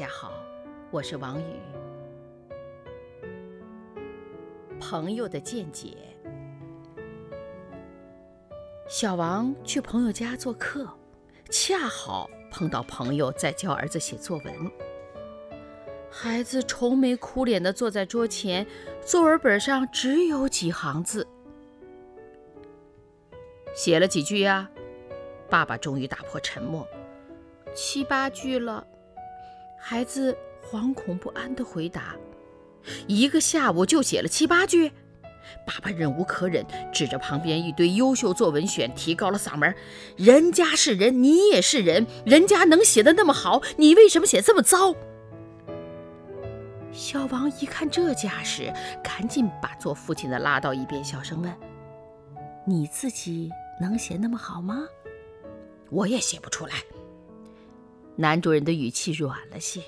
大家好，我是王宇。朋友的见解：小王去朋友家做客，恰好碰到朋友在教儿子写作文。孩子愁眉苦脸地坐在桌前，作文本上只有几行字。写了几句呀？爸爸终于打破沉默：“七八句了。”孩子惶恐不安地回答：“一个下午就写了七八句？”爸爸忍无可忍，指着旁边一堆优秀作文选，提高了嗓门：“人家是人，你也是人，人家能写的那么好，你为什么写这么糟？”小王一看这架势，赶紧把做父亲的拉到一边，小声问：“你自己能写那么好吗？”“我也写不出来。”男主人的语气软了些。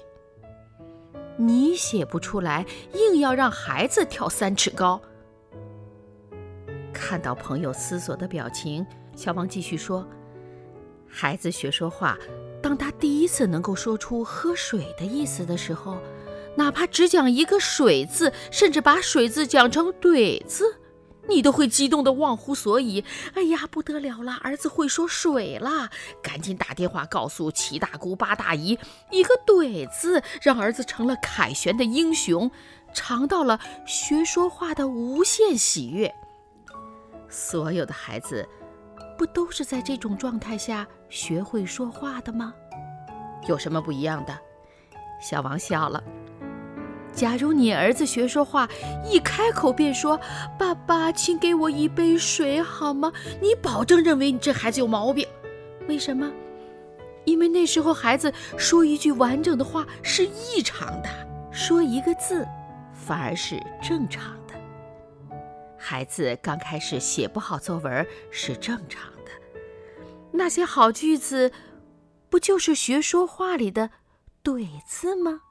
“你写不出来，硬要让孩子跳三尺高。”看到朋友思索的表情，小王继续说：“孩子学说话，当他第一次能够说出‘喝水’的意思的时候。”哪怕只讲一个“水”字，甚至把“水”字讲成“怼”字，你都会激动得忘乎所以。哎呀，不得了了，儿子会说“水”了！赶紧打电话告诉七大姑八大姨，一个“怼”字让儿子成了凯旋的英雄，尝到了学说话的无限喜悦。所有的孩子，不都是在这种状态下学会说话的吗？有什么不一样的？小王笑了。假如你儿子学说话，一开口便说“爸爸，请给我一杯水好吗？”你保证认为你这孩子有毛病。为什么？因为那时候孩子说一句完整的话是异常的，说一个字反而是正常的。孩子刚开始写不好作文是正常的，那些好句子，不就是学说话里的“怼”字吗？